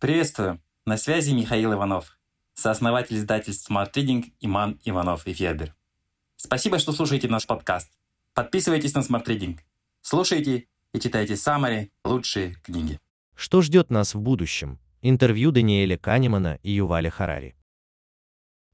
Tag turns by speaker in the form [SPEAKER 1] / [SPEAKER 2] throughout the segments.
[SPEAKER 1] Приветствую! На связи Михаил Иванов, сооснователь издательств Smart Reading Иман Иванов и Федер. Спасибо, что слушаете наш подкаст. Подписывайтесь на Smart Reading. Слушайте и читайте самые лучшие книги.
[SPEAKER 2] Что ждет нас в будущем? Интервью Даниэля Канемана и Юваля Харари.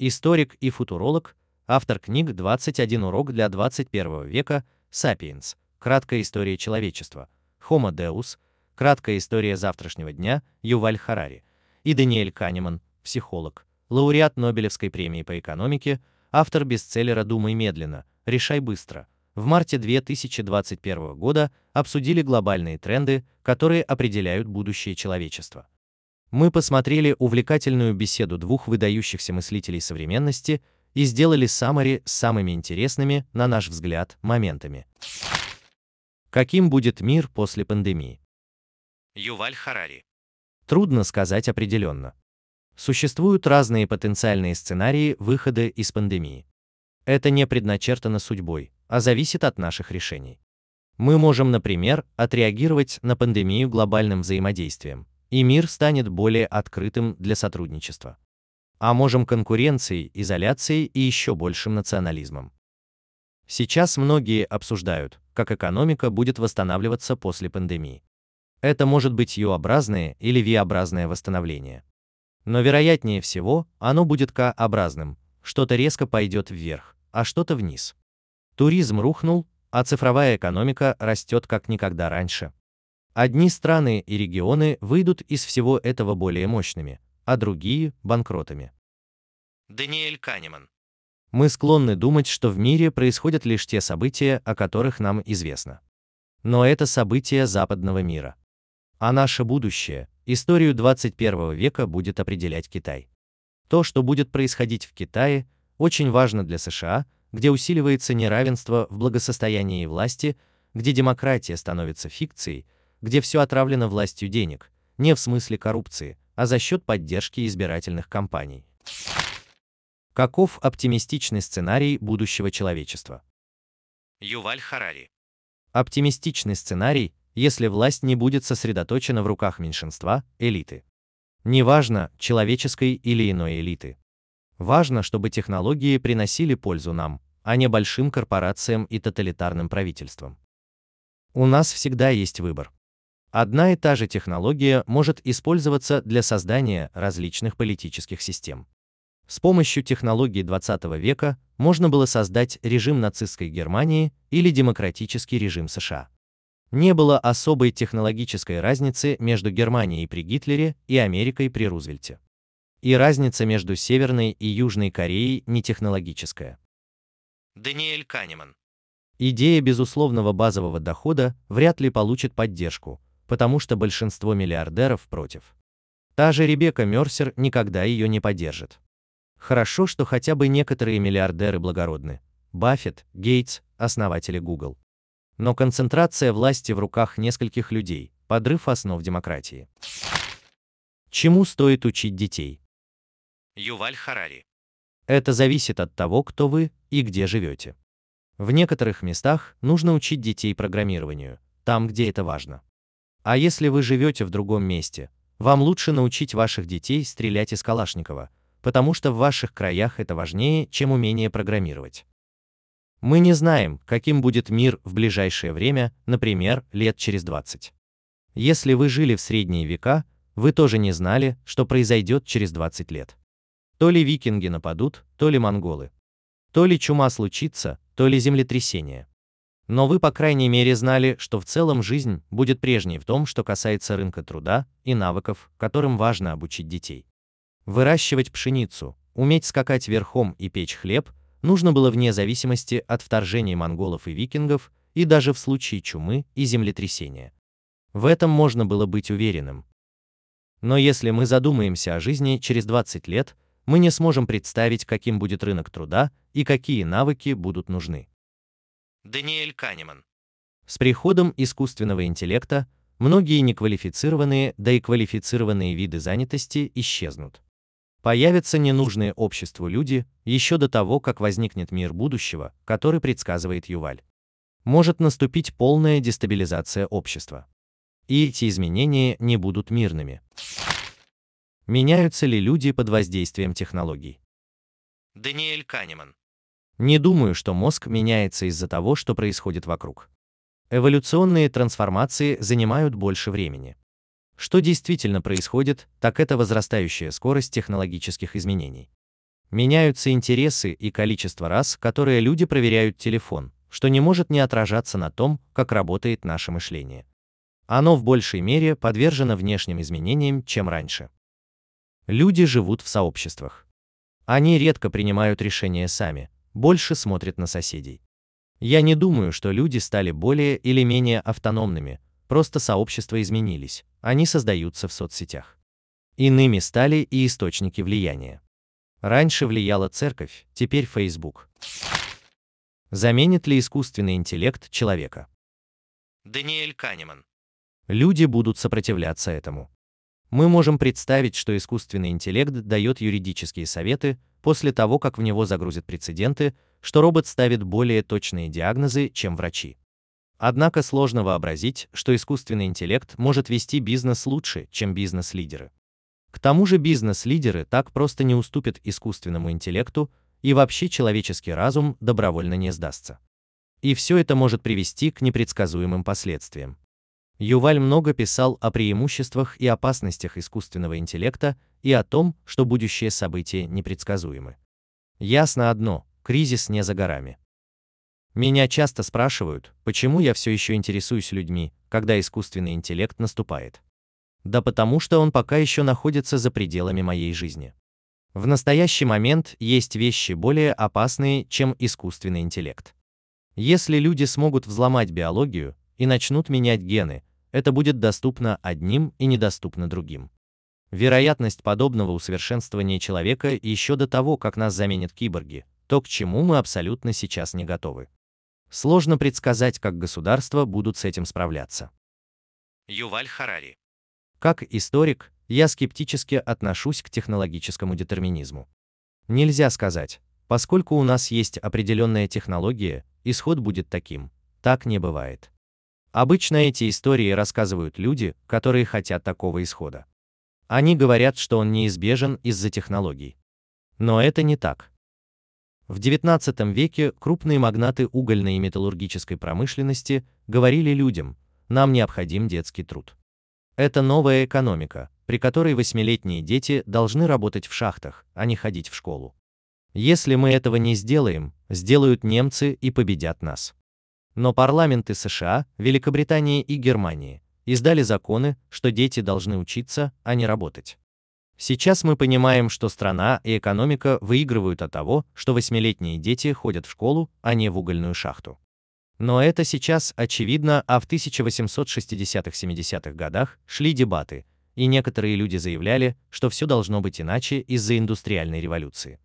[SPEAKER 2] Историк и футуролог, автор книг «21 урок для 21 века», «Сапиенс», «Краткая история человечества», «Homo Deus», «Краткая история завтрашнего дня» Юваль Харари и Даниэль Канеман, психолог, лауреат Нобелевской премии по экономике, автор бестселлера «Думай медленно, решай быстро», в марте 2021 года обсудили глобальные тренды, которые определяют будущее человечества. Мы посмотрели увлекательную беседу двух выдающихся мыслителей современности и сделали саммари с самыми интересными, на наш взгляд, моментами. Каким будет мир после пандемии? Юваль Харари. Трудно сказать определенно. Существуют разные потенциальные сценарии выхода из пандемии. Это не предначертано судьбой, а зависит от наших решений. Мы можем, например, отреагировать на пандемию глобальным взаимодействием, и мир станет более открытым для сотрудничества. А можем конкуренцией, изоляцией и еще большим национализмом. Сейчас многие обсуждают, как экономика будет восстанавливаться после пандемии. Это может быть U-образное или V-образное восстановление. Но вероятнее всего, оно будет К-образным, что-то резко пойдет вверх, а что-то вниз. Туризм рухнул, а цифровая экономика растет как никогда раньше. Одни страны и регионы выйдут из всего этого более мощными, а другие – банкротами. Даниэль Канеман. Мы склонны думать, что в мире происходят лишь те события, о которых нам известно. Но это события западного мира. А наше будущее, историю 21 века будет определять Китай. То, что будет происходить в Китае, очень важно для США, где усиливается неравенство в благосостоянии и власти, где демократия становится фикцией, где все отравлено властью денег, не в смысле коррупции, а за счет поддержки избирательных кампаний. Каков оптимистичный сценарий будущего человечества? Юваль Харари. Оптимистичный сценарий, если власть не будет сосредоточена в руках меньшинства, элиты. Неважно, человеческой или иной элиты. Важно, чтобы технологии приносили пользу нам, а не большим корпорациям и тоталитарным правительствам. У нас всегда есть выбор. Одна и та же технология может использоваться для создания различных политических систем. С помощью технологий 20 века можно было создать режим нацистской Германии или демократический режим США. Не было особой технологической разницы между Германией при Гитлере и Америкой при Рузвельте. И разница между Северной и Южной Кореей не технологическая. Даниэль Канеман. Идея безусловного базового дохода вряд ли получит поддержку, потому что большинство миллиардеров против. Та же Ребекка Мерсер никогда ее не поддержит. Хорошо, что хотя бы некоторые миллиардеры благородны. Баффет, Гейтс, основатели Google. Но концентрация власти в руках нескольких людей – подрыв основ демократии. Чему стоит учить детей? Юваль Харари. Это зависит от того, кто вы и где живете. В некоторых местах нужно учить детей программированию, там, где это важно. А если вы живете в другом месте, вам лучше научить ваших детей стрелять из Калашникова, потому что в ваших краях это важнее, чем умение программировать. Мы не знаем, каким будет мир в ближайшее время, например, лет через 20. Если вы жили в средние века, вы тоже не знали, что произойдет через 20 лет. То ли викинги нападут, то ли монголы. То ли чума случится, то ли землетрясение. Но вы, по крайней мере, знали, что в целом жизнь будет прежней в том, что касается рынка труда и навыков, которым важно обучить детей. Выращивать пшеницу, уметь скакать верхом и печь хлеб нужно было вне зависимости от вторжения монголов и викингов и даже в случае чумы и землетрясения. В этом можно было быть уверенным. Но если мы задумаемся о жизни через 20 лет, мы не сможем представить, каким будет рынок труда и какие навыки будут нужны. Даниэль Канеман. С приходом искусственного интеллекта многие неквалифицированные, да и квалифицированные виды занятости исчезнут. Появятся ненужные обществу люди еще до того, как возникнет мир будущего, который предсказывает Юваль. Может наступить полная дестабилизация общества. И эти изменения не будут мирными. Меняются ли люди под воздействием технологий? Даниэль Канеман. Не думаю, что мозг меняется из-за того, что происходит вокруг. Эволюционные трансформации занимают больше времени. Что действительно происходит, так это возрастающая скорость технологических изменений. Меняются интересы и количество раз, которые люди проверяют телефон, что не может не отражаться на том, как работает наше мышление. Оно в большей мере подвержено внешним изменениям, чем раньше. Люди живут в сообществах. Они редко принимают решения сами, больше смотрят на соседей. Я не думаю, что люди стали более или менее автономными, просто сообщества изменились, они создаются в соцсетях. Иными стали и источники влияния. Раньше влияла церковь, теперь Facebook. Заменит ли искусственный интеллект человека? Даниэль Канеман. Люди будут сопротивляться этому. Мы можем представить, что искусственный интеллект дает юридические советы после того, как в него загрузят прецеденты, что робот ставит более точные диагнозы, чем врачи. Однако сложно вообразить, что искусственный интеллект может вести бизнес лучше, чем бизнес-лидеры. К тому же бизнес-лидеры так просто не уступят искусственному интеллекту, и вообще человеческий разум добровольно не сдастся. И все это может привести к непредсказуемым последствиям. Юваль много писал о преимуществах и опасностях искусственного интеллекта и о том, что будущие события непредсказуемы. Ясно одно, кризис не за горами. Меня часто спрашивают, почему я все еще интересуюсь людьми, когда искусственный интеллект наступает. Да потому что он пока еще находится за пределами моей жизни. В настоящий момент есть вещи более опасные, чем искусственный интеллект. Если люди смогут взломать биологию и начнут менять гены, это будет доступно одним и недоступно другим. Вероятность подобного усовершенствования человека еще до того, как нас заменят киборги, то, к чему мы абсолютно сейчас не готовы. Сложно предсказать, как государства будут с этим справляться. Юваль Харари. Как историк, я скептически отношусь к технологическому детерминизму. Нельзя сказать, поскольку у нас есть определенная технология, исход будет таким. Так не бывает. Обычно эти истории рассказывают люди, которые хотят такого исхода. Они говорят, что он неизбежен из-за технологий. Но это не так. В XIX веке крупные магнаты угольной и металлургической промышленности говорили людям, нам необходим детский труд. Это новая экономика, при которой восьмилетние дети должны работать в шахтах, а не ходить в школу. Если мы этого не сделаем, сделают немцы и победят нас. Но парламенты США, Великобритании и Германии издали законы, что дети должны учиться, а не работать. Сейчас мы понимаем, что страна и экономика выигрывают от того, что восьмилетние дети ходят в школу, а не в угольную шахту. Но это сейчас очевидно, а в 1860-70-х годах шли дебаты, и некоторые люди заявляли, что все должно быть иначе из-за индустриальной революции.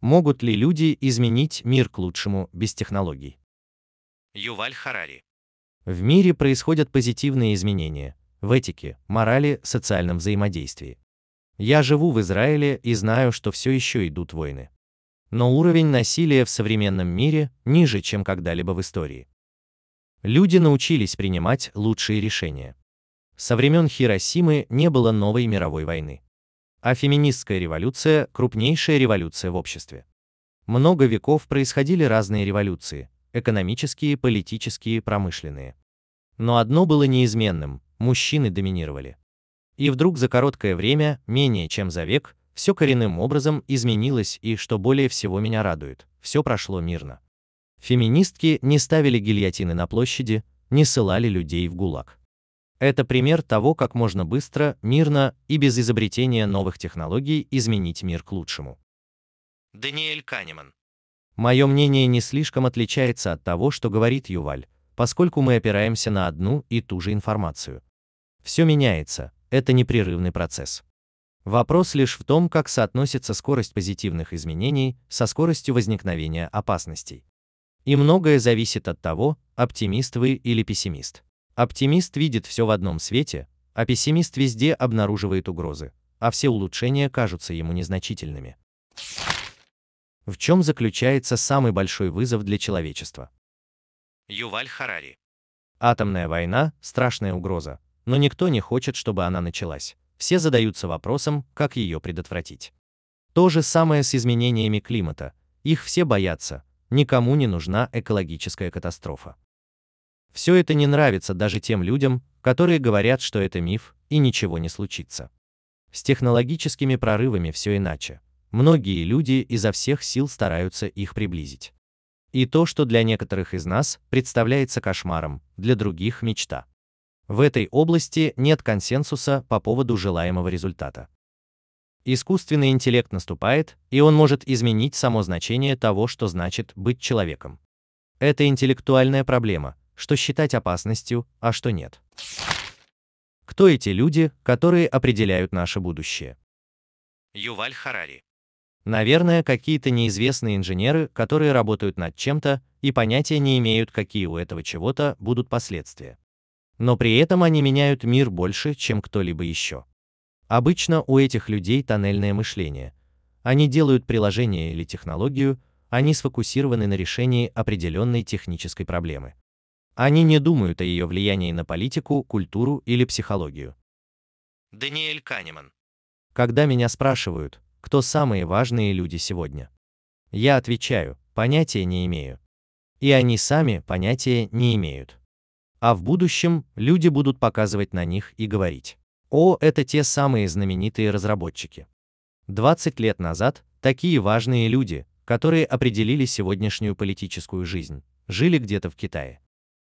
[SPEAKER 2] Могут ли люди изменить мир к лучшему без технологий? Юваль Харари. В мире происходят позитивные изменения, в этике, морали, социальном взаимодействии. Я живу в Израиле и знаю, что все еще идут войны. Но уровень насилия в современном мире ниже, чем когда-либо в истории. Люди научились принимать лучшие решения. Со времен Хиросимы не было новой мировой войны. А феминистская революция – крупнейшая революция в обществе. Много веков происходили разные революции – экономические, политические, промышленные. Но одно было неизменным мужчины доминировали. И вдруг за короткое время, менее чем за век, все коренным образом изменилось и, что более всего меня радует, все прошло мирно. Феминистки не ставили гильотины на площади, не ссылали людей в ГУЛАГ. Это пример того, как можно быстро, мирно и без изобретения новых технологий изменить мир к лучшему. Даниэль Канеман. Мое мнение не слишком отличается от того, что говорит Юваль, поскольку мы опираемся на одну и ту же информацию. Все меняется, это непрерывный процесс. Вопрос лишь в том, как соотносится скорость позитивных изменений со скоростью возникновения опасностей. И многое зависит от того, оптимист вы или пессимист. Оптимист видит все в одном свете, а пессимист везде обнаруживает угрозы, а все улучшения кажутся ему незначительными. В чем заключается самый большой вызов для человечества? Юваль Харари. Атомная война – страшная угроза, но никто не хочет, чтобы она началась. все задаются вопросом, как ее предотвратить. То же самое с изменениями климата. Их все боятся, никому не нужна экологическая катастрофа. Все это не нравится даже тем людям, которые говорят, что это миф и ничего не случится. С технологическими прорывами все иначе. Многие люди изо всех сил стараются их приблизить. И то, что для некоторых из нас представляется кошмаром, для других мечта. В этой области нет консенсуса по поводу желаемого результата. Искусственный интеллект наступает, и он может изменить само значение того, что значит быть человеком. Это интеллектуальная проблема, что считать опасностью, а что нет. Кто эти люди, которые определяют наше будущее? Юваль Харари. Наверное, какие-то неизвестные инженеры, которые работают над чем-то и понятия не имеют, какие у этого чего-то будут последствия. Но при этом они меняют мир больше, чем кто-либо еще. Обычно у этих людей тоннельное мышление. Они делают приложение или технологию, они сфокусированы на решении определенной технической проблемы. Они не думают о ее влиянии на политику, культуру или психологию. Даниэль Канеман. Когда меня спрашивают, кто самые важные люди сегодня, я отвечаю, понятия не имею. И они сами понятия не имеют. А в будущем люди будут показывать на них и говорить. О, это те самые знаменитые разработчики. 20 лет назад такие важные люди, которые определили сегодняшнюю политическую жизнь, жили где-то в Китае.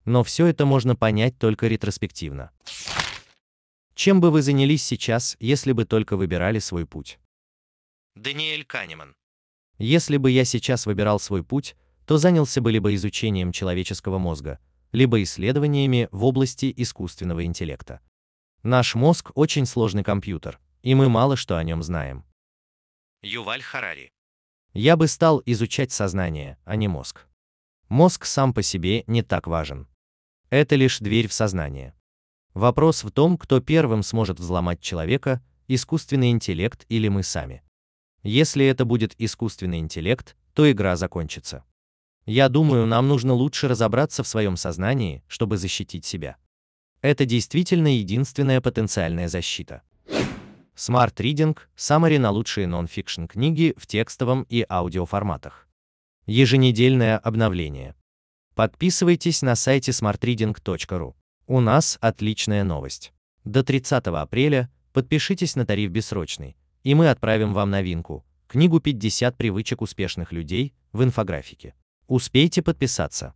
[SPEAKER 2] Но все это можно понять только ретроспективно. Чем бы вы занялись сейчас, если бы только выбирали свой путь? Даниэль Канеман. Если бы я сейчас выбирал свой путь, то занялся бы либо изучением человеческого мозга, либо исследованиями в области искусственного интеллекта. Наш мозг очень сложный компьютер, и мы мало что о нем знаем. Юваль Харари. Я бы стал изучать сознание, а не мозг. Мозг сам по себе не так важен. Это лишь дверь в сознание. Вопрос в том, кто первым сможет взломать человека, искусственный интеллект или мы сами. Если это будет искусственный интеллект, то игра закончится. Я думаю, нам нужно лучше разобраться в своем сознании, чтобы защитить себя. Это действительно единственная потенциальная защита. Smart Reading – Summary на лучшие нон-фикшн книги в текстовом и аудиоформатах. Еженедельное обновление. Подписывайтесь на сайте smartreading.ru. У нас отличная новость. До 30 апреля подпишитесь на тариф бессрочный, и мы отправим вам новинку – книгу «50 привычек успешных людей» в инфографике. Успейте подписаться.